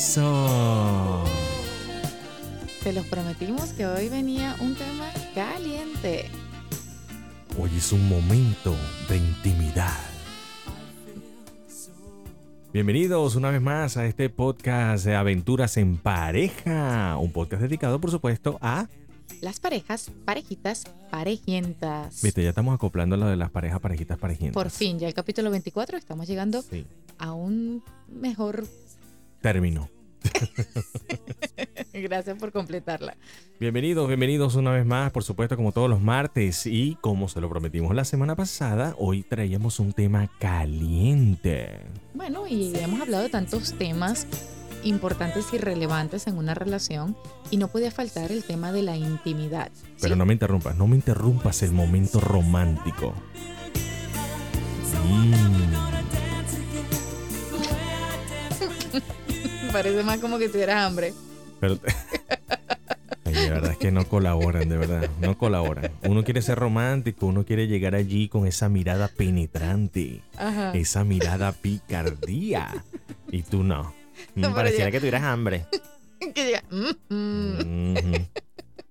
Eso. Te los prometimos que hoy venía un tema caliente. Hoy es un momento de intimidad. Bienvenidos una vez más a este podcast de aventuras en pareja. Un podcast dedicado, por supuesto, a... Las parejas, parejitas, parejientas. Viste, ya estamos acoplando lo de las parejas, parejitas, parejientas. Por fin, ya el capítulo 24 estamos llegando Sí. a un mejor... Término. Gracias por completarla. Bienvenidos, bienvenidos una vez más, por supuesto, como todos los martes. Y como se lo prometimos la semana pasada, hoy traíamos un tema caliente. Bueno, y hemos hablado de tantos temas importantes y relevantes en una relación y no podía faltar el tema de la intimidad. Pero no me interrumpas, no me interrumpas el momento romántico. Mm, Parece más como que tuvieras hambre. pero Ay, de verdad es que no colaboran, de verdad, no colaboran. Uno quiere ser romántico, uno quiere llegar allí con esa mirada penetrante, Ajá. esa mirada picardía. Y tú no. Pero Pareciera ya- que tuvieras hambre. Que diga, "Mm,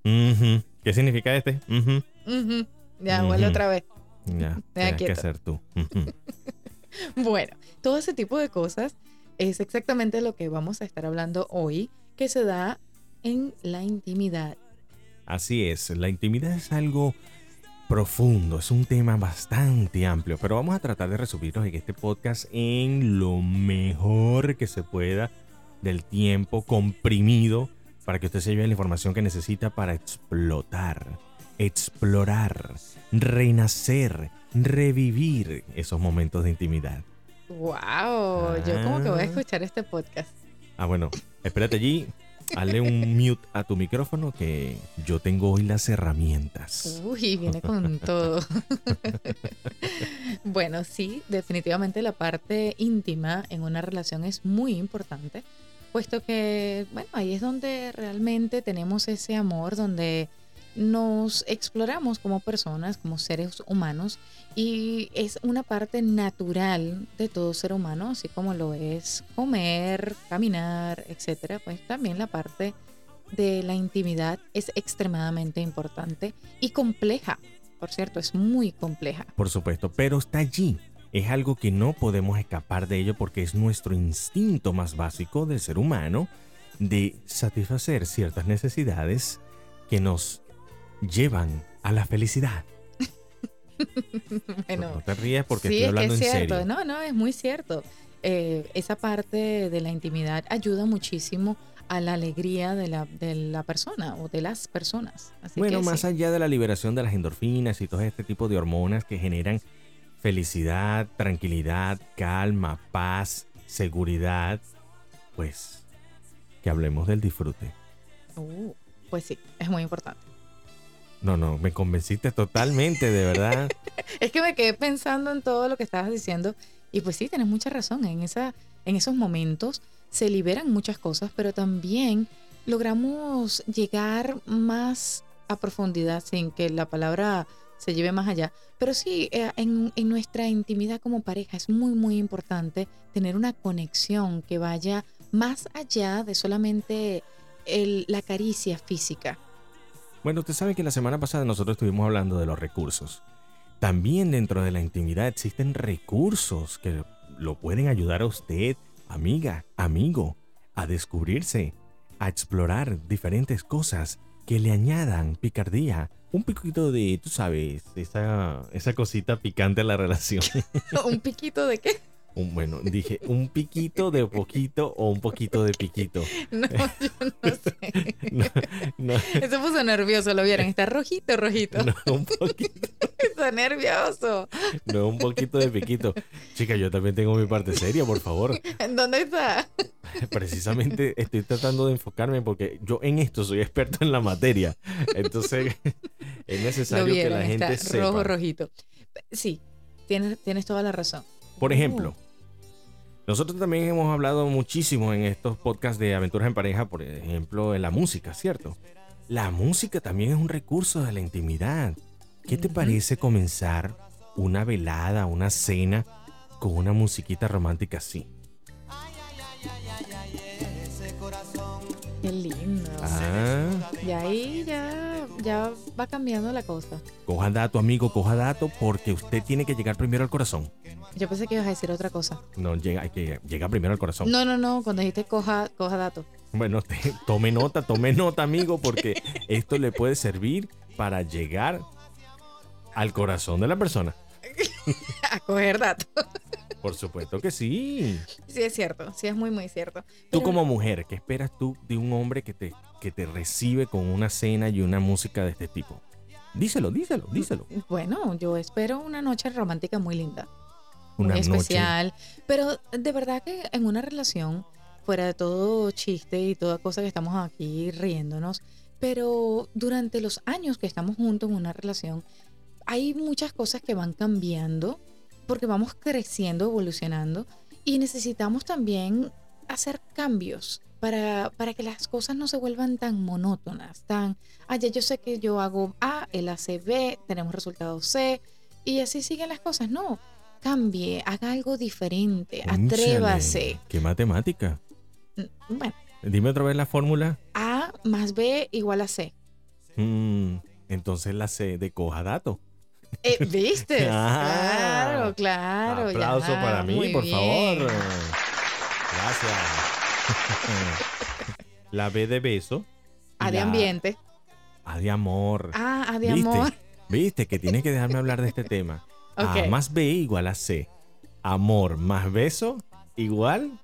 mm. ¿Qué significa este? Ujú. ujú". Ya, vuelve otra vez. Ya, tienes que ser tú. Bueno, todo ese tipo de cosas es exactamente lo que vamos a estar hablando hoy, que se da en la intimidad. Así es, la intimidad es algo profundo, es un tema bastante amplio, pero vamos a tratar de resumirlo en este podcast en lo mejor que se pueda del tiempo comprimido para que usted se lleve la información que necesita para explotar, explorar, renacer, revivir esos momentos de intimidad. ¡Wow! Yo como que voy a Ah. escuchar este podcast. Ah, bueno, espérate allí, hazle un mute a tu micrófono que yo tengo hoy las herramientas. Uy, viene con todo. bueno, sí, definitivamente la parte íntima en una relación es muy importante, puesto que, bueno, ahí es donde realmente tenemos ese amor, donde nos exploramos como personas, como seres humanos, y es una parte natural de todo ser humano, así como lo es comer, caminar, etcétera, pues también la parte de la intimidad es extremadamente importante y compleja. Por cierto, es muy compleja. Por supuesto, pero está allí. Es algo que no podemos escapar de ello porque es nuestro instinto más básico del ser humano de satisfacer ciertas necesidades que nos llevan a la felicidad. Bueno, no te rías porque sí, estoy es que hablando es en cierto. serio. No, no, es muy cierto. Eh, esa parte de la intimidad ayuda muchísimo a la alegría de la, de la persona o de las personas. Así Bueno, que más sí. allá de la liberación de las endorfinas y todo este tipo de hormonas que generan felicidad, tranquilidad, calma, paz, seguridad, pues que hablemos del disfrute. Uh, pues sí, es muy importante. No, no, me convenciste totalmente, de verdad. Es que me quedé pensando en todo lo que estabas diciendo y pues sí, tienes mucha razón. En, esa, en esos momentos se liberan muchas cosas, pero también logramos llegar más a profundidad sin que la palabra se lleve más allá. Pero sí, eh, en, en nuestra intimidad como pareja es muy, muy importante tener una conexión que vaya más allá de solamente la caricia física. Bueno, usted sabe que la semana pasada nosotros estuvimos hablando de los recursos. También dentro de la intimidad existen recursos que lo pueden ayudar a usted, amiga, amigo, a descubrirse, a explorar diferentes cosas que le añadan picardía, un poquito de, tú sabes, esa, esa cosita picante a la relación. ¿Un piquito de qué? Un- bueno, dije un piquito de poquito o un poquito de piquito. No, yo no sé. No, no, Se puso nervioso, lo vieron. Está rojito, rojito. no, un poquito. Está nervioso. No, un poquito de piquito. Chica, yo también tengo mi parte seria, por favor. ¿Dónde está? Precisamente estoy tratando de enfocarme porque yo en esto soy experto en la materia. Entonces es necesario que la gente está sepa. rojo, rojito. Sí, tienes, tienes toda la razón. Por ejemplo, nosotros también hemos hablado muchísimo en estos podcasts de aventuras en pareja, por ejemplo, en la música, ¿cierto? La música también es un recurso de la intimidad. ¿Qué te parece comenzar una velada, una cena con una musiquita romántica así? Qué lindo. Ah. Y ahí ya ya va cambiando la cosa. Coja dato, amigo, coja dato, porque usted tiene que llegar primero al corazón. Yo pensé que ibas a decir otra cosa. No, llega, hay que llega primero al corazón. No, no, no, cuando dijiste coja, coja dato. Bueno, te- tome nota, tome nota, amigo, porque esto le puede servir para llegar al corazón de la persona. A coger dato. Por supuesto que sí. Sí, es cierto. Sí, es muy, muy cierto. Tú Pero- como mujer, ¿qué esperas tú de un hombre que te, que te recibe con una cena y una música de este tipo? Díselo, díselo, díselo. Bueno, yo espero una noche romántica muy linda. Una muy noche. especial. Pero de verdad que en una relación, fuera de todo chiste y toda cosa que estamos aquí riéndonos, pero durante los años que estamos juntos en una relación, hay muchas cosas que van cambiando porque vamos creciendo, evolucionando y necesitamos también hacer cambios para, para que las cosas no se vuelvan tan monótonas, tan, ah, ya yo sé que yo hago A, él hace B, tenemos resultado C y así siguen las cosas. No, cambie, haga algo diferente, atrévase. ¿Qué matemática? Mm, Bueno, Dime otra vez la fórmula. A más B igual a C. Mm, entonces la C de coja dato. Eh, ¿Viste? Ah. claro, claro. Aplauso ya, para mí, muy por bien. favor. Gracias. la B de beso. A de la ambiente. A de amor. Ah, A de ¿Viste? amor. Viste que tienes que dejarme hablar de este tema. A más B igual a C. Amor más beso igual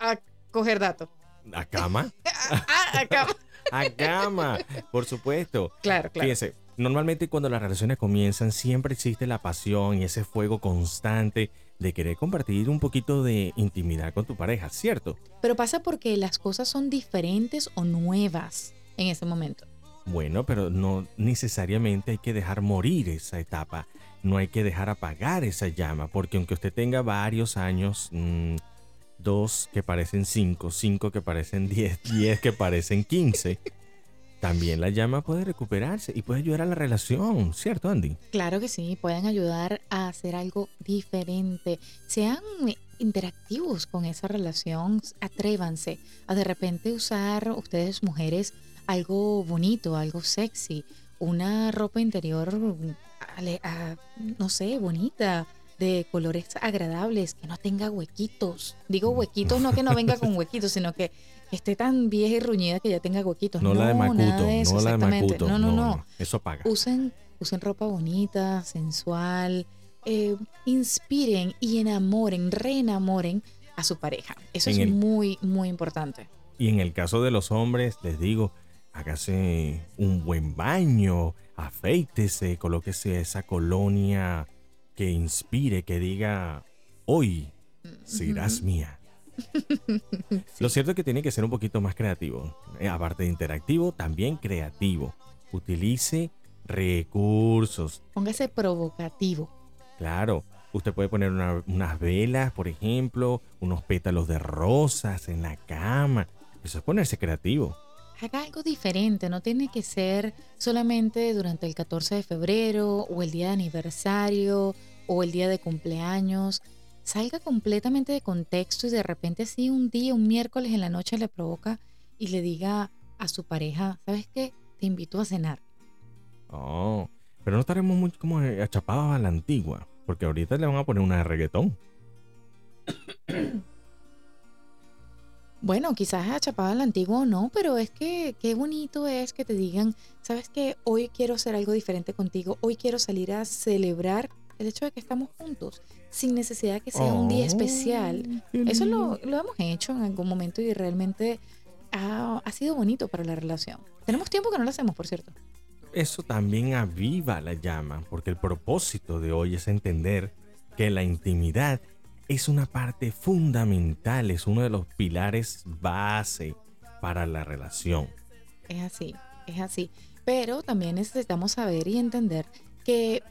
A coger dato. a cama. Ah, acá. A cama, por supuesto. Claro, claro. Fíjense, normalmente cuando las relaciones comienzan siempre existe la pasión y ese fuego constante de querer compartir un poquito de intimidad con tu pareja, ¿cierto? Pero pasa porque las cosas son diferentes o nuevas en ese momento. Bueno, pero no necesariamente hay que dejar morir esa etapa, no hay que dejar apagar esa llama, porque aunque usted tenga varios años, mm, dos que parecen cinco, cinco que parecen diez, diez que parecen quince, también la llama puede recuperarse y puede ayudar a la relación, ¿cierto, Andy? Claro que sí, pueden ayudar a hacer algo diferente. Sean interactivos con esa relación, atrévanse a de repente usar ustedes mujeres algo bonito, algo sexy, una ropa interior, ah, no sé, bonita, de colores agradables, que no tenga huequitos. Digo huequitos, no que no venga con huequitos, sino que esté tan vieja y ruñida que ya tenga huequitos. No, la de Macuto, de eso, no la de. Macuto. No, no, no Eso paga. usen, usen ropa bonita, sensual, eh, inspiren y enamoren, reenamoren a su pareja. Eso En es el- muy, muy importante. Y en el caso de los hombres, les digo, hágase un buen baño, afeítese, colóquese esa colonia que inspire, que diga, hoy serás mía. Lo cierto es que tiene que ser un poquito más creativo. Eh, Aparte de interactivo, también creativo. Utilice recursos. Póngase provocativo. Claro, usted puede poner una- unas velas, por ejemplo, unos pétalos de rosas en la cama. Eso es ponerse creativo. Haga algo diferente, no tiene que ser solamente durante el 14 de febrero o el día de aniversario o el día de cumpleaños. Salga completamente de contexto y de repente así un día, un miércoles en la noche le provoca y le diga a su pareja, ¿sabes qué? Te invito a cenar. Oh, pero no estaremos muy como achapados a la antigua, porque ahorita le van a poner una de reggaetón. Bueno, quizás a chapada la antigua o no, pero es que qué bonito es que te digan, ¿sabes qué? Hoy quiero hacer algo diferente contigo, hoy quiero salir a celebrar el hecho de que estamos juntos, sin necesidad de que sea un día especial. Oh, qué Eso lo, lo hemos hecho en algún momento y realmente ha, ha sido bonito para la relación. Tenemos tiempo que no lo hacemos, por cierto. Eso también aviva la llama, porque el propósito de hoy es entender que la intimidad es una parte fundamental, es uno de los pilares base para la relación. Es así, es así. Pero también necesitamos saber y entender que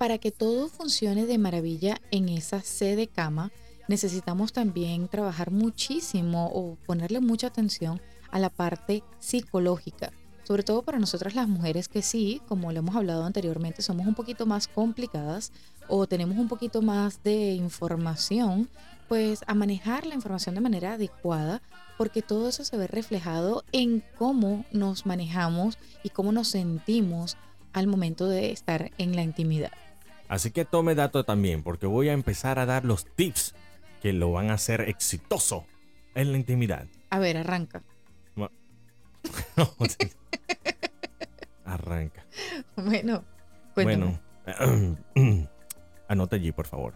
para que todo funcione de maravilla en esa C de cama, necesitamos también trabajar muchísimo o ponerle mucha atención a la parte psicológica. Sobre todo para nosotras las mujeres que sí, como lo hemos hablado anteriormente, somos un poquito más complicadas o tenemos un poquito más de información pues a manejar la información de manera adecuada, porque todo eso se ve reflejado en cómo nos manejamos y cómo nos sentimos al momento de estar en la intimidad. Así que tome dato también, porque voy a empezar a dar los tips que lo van a hacer exitoso en la intimidad. A ver, arranca. arranca. Bueno, cuéntame. Bueno, anota allí, por favor.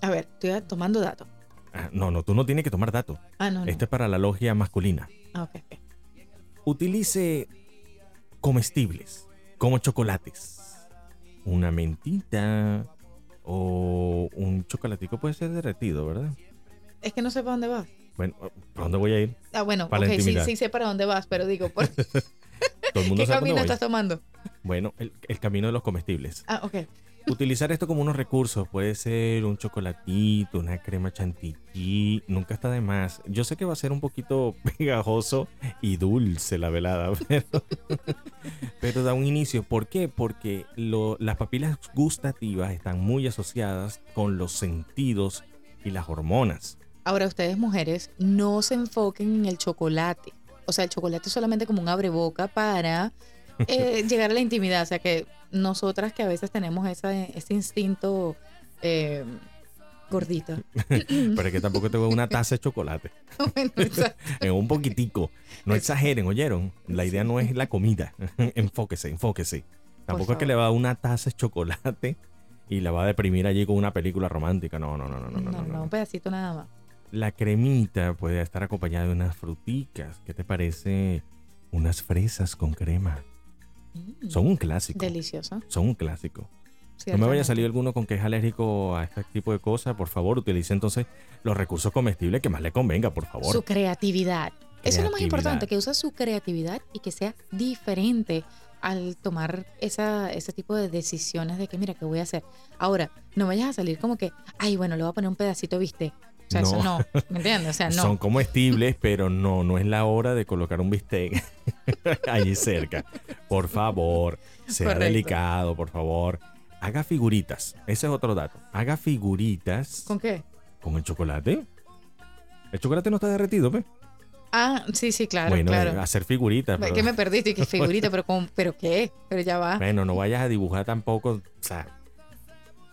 A ver, estoy tomando datos. Ah, no, no, tú no tienes que tomar datos. Ah, no, no. Este es para la logia masculina. Ah. Utilice comestibles como chocolates. Una mentita o un chocolatico puede ser derretido, ¿verdad? Es que no sé para dónde vas. Bueno, ¿para dónde voy a ir? Ah, bueno, Para la ok, sí, sí sé para dónde vas, pero digo, ¿por Todo el mundo qué sabe camino estás tomando? Bueno, el, el camino de los comestibles. Ah, ok. Utilizar esto como unos recursos puede ser un chocolatito, una crema chantilly, nunca está de más. Yo sé que va a ser un poquito pegajoso y dulce la velada, pero, pero da un inicio. ¿Por qué? Porque lo- las papilas gustativas están muy asociadas con los sentidos y las hormonas. Ahora, ustedes mujeres, no se enfoquen en el chocolate. O sea, el chocolate es solamente como un abreboca para eh, llegar a la intimidad. O sea, que nosotras que a veces tenemos esa, ese instinto eh, gordito. Pero es que tampoco te voy una taza de chocolate. Bueno, un poquitico. No exageren, ¿oyeron? La idea no es la comida. enfóquese, enfóquese. Tampoco es que le va a una taza de chocolate y la va a deprimir allí con una película romántica. No, no, no, no, no, no. no, no, no, un pedacito nada más. La cremita puede estar acompañada de unas fruticas. ¿Qué te parece? Unas fresas con crema. Mm, Son un clásico. Delicioso. Son un clásico. No me vaya a salir alguno con que es alérgico a este tipo de cosas. Por favor, utilice entonces los recursos comestibles que más le convenga, por favor. Su creatividad. Eso es lo más importante, que use su creatividad y que sea diferente al tomar esa, ese tipo de decisiones de que, mira, ¿qué voy a hacer? Ahora, no vayas a salir como que, ay, bueno, le voy a poner un pedacito, ¿viste? O sea, eso No. no, ¿me entiendes? O sea, no. Son comestibles, pero no, no es la hora de colocar un bistec allí cerca. Por favor, sea Correcto. delicado, por favor. Haga figuritas. Ese es otro dato. Haga figuritas ¿Con qué? con el chocolate. El chocolate no está derretido, ¿ve? Ah, sí, sí, claro, bueno, claro. eh, hacer figuritas. ¿Qué pero- me perdiste? ¿Qué figurita? ¿Pero, con, ¿Pero qué? Pero ya va. Bueno, no vayas a dibujar tampoco, o sea,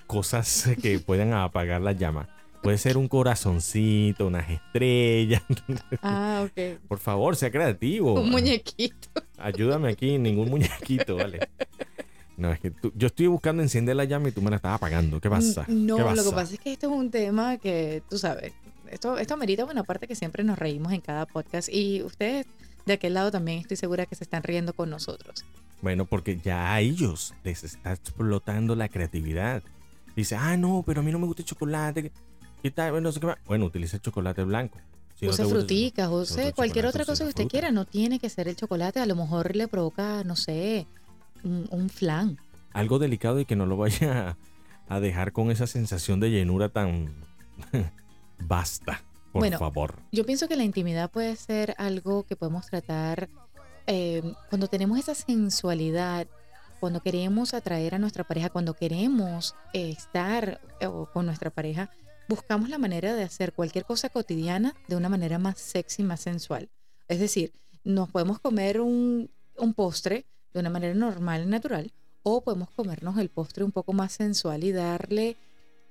cosas que puedan apagar la llama. Puede ser un corazoncito, unas estrellas. Ah, ok. Por favor, sea creativo. Un muñequito. Ayúdame aquí, ningún muñequito, ¿vale? No, es que tú- yo estoy buscando encender la llama y tú me la estás apagando. ¿Qué pasa? No, ¿Qué lo que pasa es que esto es un tema que, tú sabes, esto, esto amerita, bueno, aparte que siempre nos reímos en cada podcast y ustedes de aquel lado también estoy segura que se están riendo con nosotros. Bueno, porque ya a ellos les está explotando la creatividad. Dice, ah, no, pero a mí no me gusta el chocolate. ¿Qué tal? Bueno, no sé qué más. Bueno, utiliza chocolate blanco. Si use fruticas, no te use cualquier otra cosa que usted fruta. quiera, no tiene que ser el chocolate, a lo mejor le provoca, no sé, un, un flan. Algo delicado y que no lo vaya a, a dejar con esa sensación de llenura tan basta, por Bueno, favor. Yo pienso que la intimidad puede ser algo que podemos tratar eh, cuando tenemos esa sensualidad, cuando queremos atraer a nuestra pareja, cuando queremos eh, estar eh, con nuestra pareja, buscamos la manera de hacer cualquier cosa cotidiana de una manera más sexy, más sensual. Es decir, nos podemos comer un, un postre de una manera normal y natural, o podemos comernos el postre un poco más sensual y darle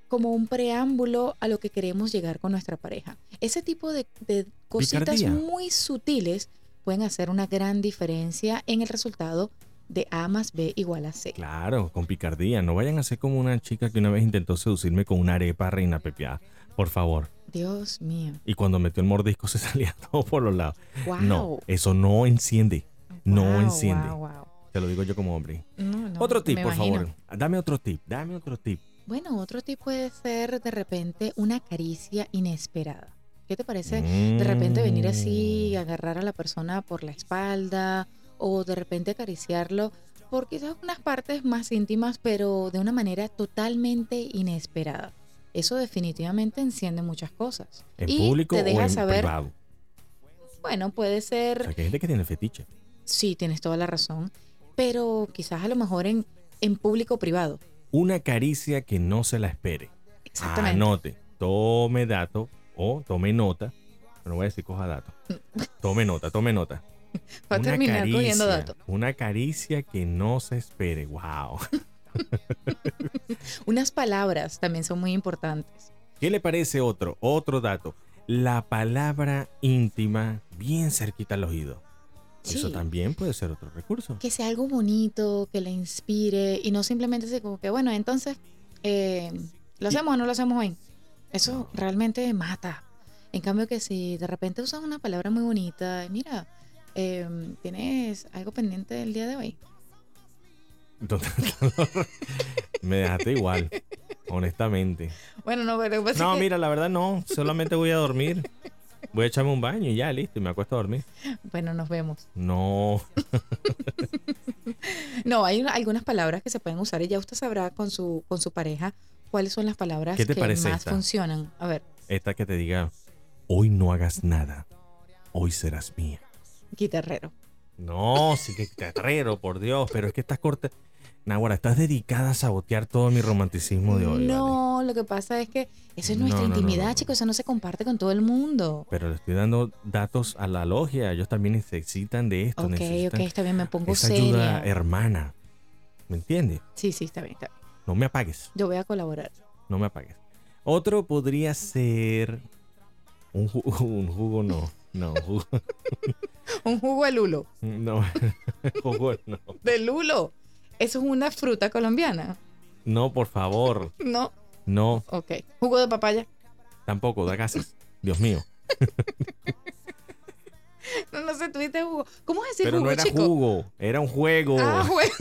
como un preámbulo a lo que queremos llegar con nuestra pareja. Ese tipo de, de cositas Picardía. muy sutiles pueden hacer una gran diferencia en el resultado de A más B igual a C. Claro, con picardía. No vayan a ser como una chica que una vez intentó seducirme con una arepa reina pepeada. Por favor. Dios mío. Y cuando metió el mordisco se salía todo por los lados. Wow. No, eso no enciende. no enciende. wow. Te lo digo yo como hombre. No, no, otro tip, por imagino. favor. Dame otro tip. Dame otro tip. Bueno, otro tip puede ser de repente una caricia inesperada. ¿Qué te parece? De repente venir así, Mm. agarrar a la persona por la espalda o de repente acariciarlo por quizás unas partes más íntimas, pero de una manera totalmente inesperada. Eso definitivamente enciende muchas cosas. ¿En y público te o deja en saber, privado? bueno, puede O ser, sea, que hay gente que tiene fetiche. sí, tienes toda la razón, pero quizás a lo mejor en, en público o privado. Una caricia que no se la espere. Exactamente. Anote. tome dato o tome nota. No voy a decir coja dato. Tome nota, tome nota. Va a Una terminar cogiendo caricia, datos. Una caricia que no se espere. Wow. Unas palabras también son muy importantes. ¿Qué le parece otro? Otro dato. La palabra íntima bien cerquita al oído. Eso también puede ser otro recurso. Que sea algo bonito, que le inspire y no simplemente así como que, bueno, entonces, eh, ¿lo hacemos o no lo hacemos hoy? Eso realmente mata. En cambio que si de repente usas una palabra muy bonita, mira, eh, ¿tienes algo pendiente el día de hoy? Me dejaste igual, honestamente. Bueno, no, pero pasa No, que- mira, la verdad no. Solamente voy a dormir. Voy a echarme un baño y ya, listo, y me acuesto a dormir. Bueno, nos vemos. No, No, hay una- algunas palabras que se pueden usar y ya usted sabrá con su, con su pareja cuáles son las palabras ¿Qué te que más esta? funcionan. A ver, esta que te diga, hoy no hagas nada. Hoy serás mía. Guitarrero. No, sí que terrero, por Dios, pero es que estás corta. Nahuara, estás dedicada a sabotear todo mi romanticismo de hoy. ¿vale? no, lo que pasa es que eso es nuestra No, no, no, intimidad, no. chicos, eso no se comparte con todo el mundo. Pero le estoy dando datos a la logia. Ellos también necesitan de esto. Ok, ok, está bien, me pongo esa seria. ayuda hermana. ¿Me entiendes? Sí, sí, está bien, está bien. No me apagues. Yo voy a colaborar. No me apagues. Otro podría ser. Un jugo no. No, jugo, Un jugo de lulo. no. jugo no. De lulo. Eso es una fruta colombiana. No, por favor. No, No, ok. Jugo de papaya. tampoco, da gases. Dios mío. No, no sé, tuviste jugo. ¿Cómo es decir Pero jugo, no era chico? jugo, era un juego. Ah, juego.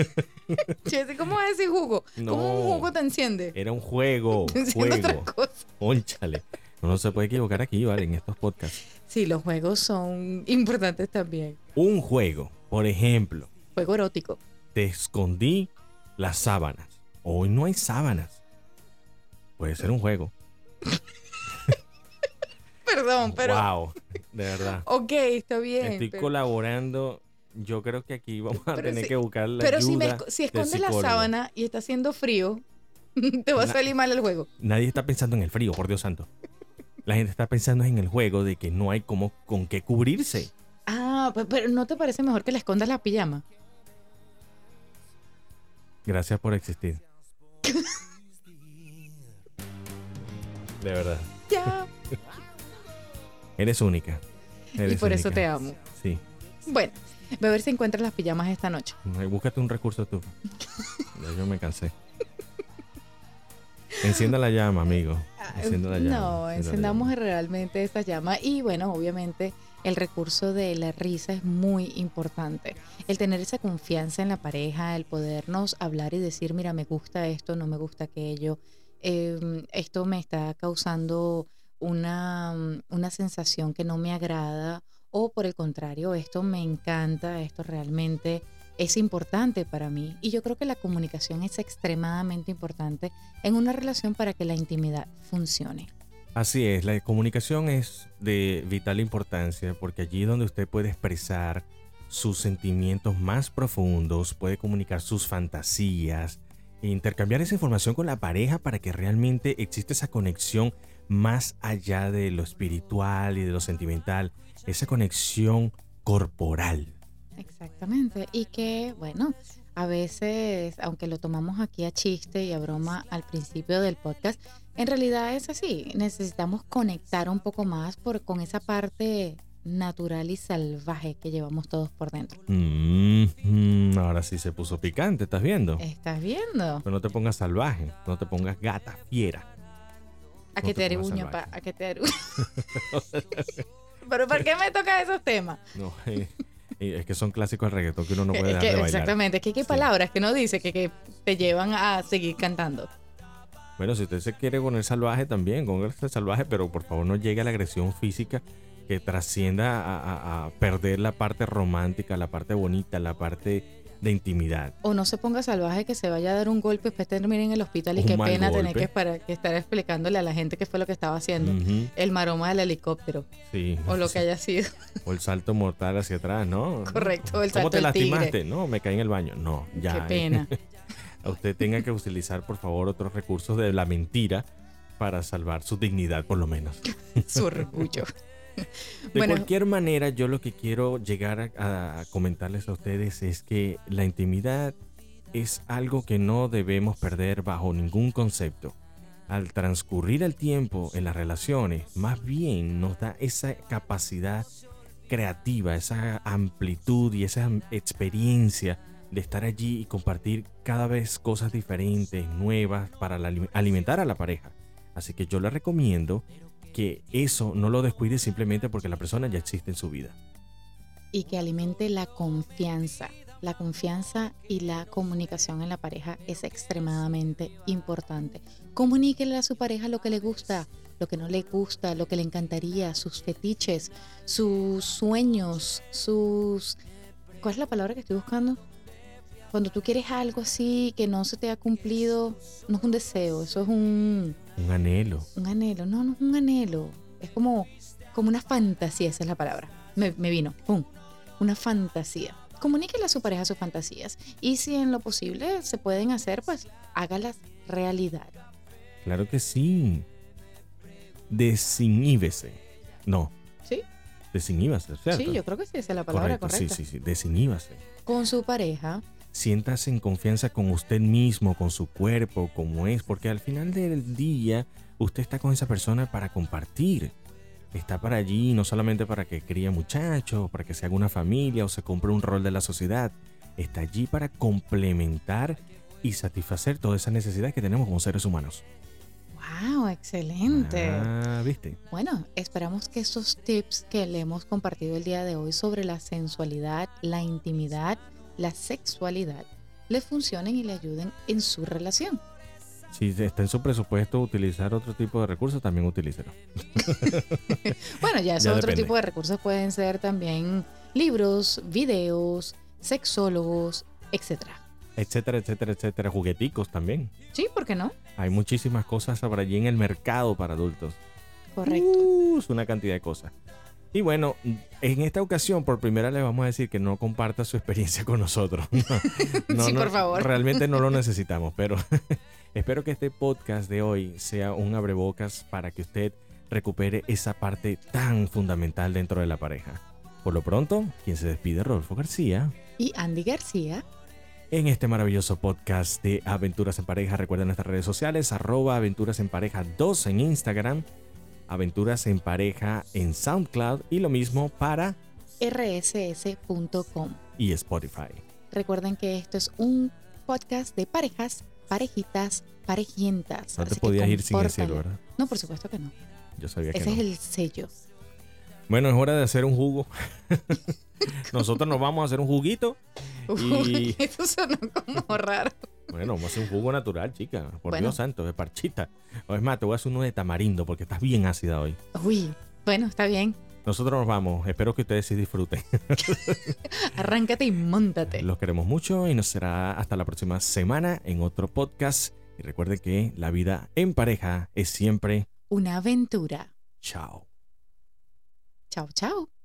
¿Cómo es decir jugo? No. ¿Cómo un jugo te enciende? Era un juego. Te enciende otra Juego. cosa. Pónchale. No se puede equivocar aquí, ¿vale? En estos podcasts. Sí, los juegos son importantes también. Un juego, por ejemplo, Juego erótico. te escondí las sábanas. Hoy no hay sábanas. Puede ser un juego. Perdón, pero. Wow, de verdad. Ok, está bien. Estoy pero- colaborando. Yo creo que aquí vamos a Pero tener si- que buscar la Pero si, me ayuda si del escondes la sábana y está haciendo frío, te va a salir mal el juego. Nadie está pensando en el frío, por Dios santo. La gente está pensando en el juego de que no hay como con qué cubrirse. Ah, pe- pero ¿no te parece mejor que le escondas la pijama? Gracias por existir. De verdad. Ya. Eres única. y por eso te amo. Sí. Bueno, voy a ver si encuentras las pijamas esta noche. Búscate un recurso tú. Ya yo me cansé. Encienda la llama, amigo. Encienda la llama. Ah, No, encendamos llama. realmente esta llama y bueno, obviamente el recurso de la risa es muy importante. El tener esa confianza en la pareja, el podernos hablar y decir, mira, me gusta esto, no me gusta aquello, eh, esto me está causando una, una sensación que no me agrada o por el contrario, esto me encanta, esto realmente es importante para mí. Y yo creo que la comunicación es extremadamente importante en una relación para que la intimidad funcione. Así es, la comunicación es de vital importancia porque allí donde usted puede expresar sus sentimientos más profundos, puede comunicar sus fantasías, e intercambiar esa información con la pareja para que realmente exista esa conexión más allá de lo espiritual y de lo sentimental, esa conexión corporal. Exactamente. Y que, bueno, a veces, aunque lo tomamos aquí a chiste y a broma al principio del podcast, en realidad es así. Necesitamos conectar un poco más por, con esa parte natural y salvaje que llevamos todos por dentro. Mm, mm, ahora sí se puso picante, ¿estás viendo? ¿Estás viendo? Pero no te pongas salvaje, no te pongas gata, fiera. A No que te aruño, pa, a que te aruño. Pero ¿por qué me toca esos temas? No, eh, eh, es que son clásicos del reggaetón que uno no puede dejar de bailar. exactamente, es que hay Sí. palabras que no dice que, que te llevan a seguir cantando. Bueno, si usted se quiere poner salvaje también, póngase salvaje, pero por favor no llegue a la agresión física que trascienda a, a- a perder la parte romántica, la parte bonita, la parte de intimidad. O no se ponga salvaje que se vaya a dar un golpe y después termine en el hospital y Un qué pena tener que, para- que estar explicándole a la gente qué fue lo que estaba haciendo. El maroma del helicóptero sí. o lo que haya sido. O el salto mortal hacia atrás, ¿no? Correcto, el ¿Cómo salto te tigre. lastimaste? No, me caí en el baño. No, ya. Qué pena. usted tenga que utilizar, por favor, otros recursos de la mentira para salvar su dignidad, por lo menos. su orgullo. De cualquier manera, yo lo que quiero llegar a, comentarles a ustedes es que la intimidad es algo que no debemos perder bajo ningún concepto. Al transcurrir el tiempo en las relaciones, más bien nos da esa capacidad creativa, esa amplitud y esa experiencia de estar allí y compartir cada vez cosas diferentes, nuevas, para alimentar a la pareja. Así que yo le recomiendo que eso no lo descuide simplemente porque la persona ya existe en su vida. Y que alimente la confianza. La confianza y la comunicación en la pareja es extremadamente importante. Comuníquele a su pareja lo que le gusta, lo que no le gusta, lo que le encantaría, sus fetiches, sus sueños, sus... ¿Cuál es la palabra que estoy buscando? Cuando tú quieres algo así que no se te ha cumplido, no es un deseo, eso es un... Un anhelo. Un anhelo, no, no es un anhelo. Es como, como una fantasía, esa es la palabra. Me, me vino, ¡pum! Una fantasía comuníquele a su pareja sus fantasías y si en lo posible se pueden hacer, pues hágalas realidad. Claro que sí. Desiníbese. No. Sí. Desiníbase, ¿cierto? Sí, yo creo que sí, esa es la palabra correcta. Sí, sí, sí. Desiníbase. Con su pareja. Siéntase en confianza con usted mismo, con su cuerpo, como es, porque al final del día usted está con esa persona para compartir está para allí no solamente para que críe muchachos, para que se haga una familia o se compre un rol de la sociedad. Está allí para complementar y satisfacer todas esas necesidades que tenemos como seres humanos. ¡Wow! Excelente. Ah, ¿viste? Bueno, esperamos que estos tips que le hemos compartido el día de hoy sobre la sensualidad, la intimidad, la sexualidad, le funcionen y le ayuden en su relación si está en su presupuesto utilizar otro tipo de recursos, también utilícelo. bueno, ya esos otro tipo de recursos pueden ser también libros, videos, sexólogos, etcétera. Etcétera, etcétera, etcétera. Jugueticos también. Sí, ¿por qué no? Hay muchísimas cosas por allí en el mercado para adultos. Correcto. Uh, es una cantidad de cosas. Y bueno, en esta ocasión por primera vez le vamos a decir que no comparta su experiencia con nosotros. sí, por favor. Realmente no lo necesitamos, pero Espero que este podcast de hoy sea un abrebocas para que usted recupere esa parte tan fundamental dentro de la pareja. Por lo pronto, quien se despide, Rodolfo García. Y Andy García. En este maravilloso podcast de Aventuras en Pareja, recuerden nuestras redes sociales, arroba Aventuras en Pareja 2 en Instagram, Aventuras en Pareja en SoundCloud y lo mismo para rss.com y Spotify. Recuerden que esto es un podcast de parejas parejitas, parejientas. No te podías ir sin decirlo, ¿verdad? No, por supuesto que no. Yo sabía que Ese es el sello. Bueno, es hora de hacer un jugo. Nosotros nos vamos a hacer un juguito. Y... eso suena como raro. Bueno, vamos a hacer un jugo natural, chica. Por Dios santo, de parchita. O es más, te voy a hacer uno de tamarindo porque estás bien ácida hoy. Uy, bueno, está bien. Nosotros nos vamos. Espero que ustedes sí disfruten. Arráncate y montate. Los queremos mucho y nos será hasta la próxima semana en otro podcast. Y recuerden que la vida en pareja es siempre una aventura. Chao. Chao, chao.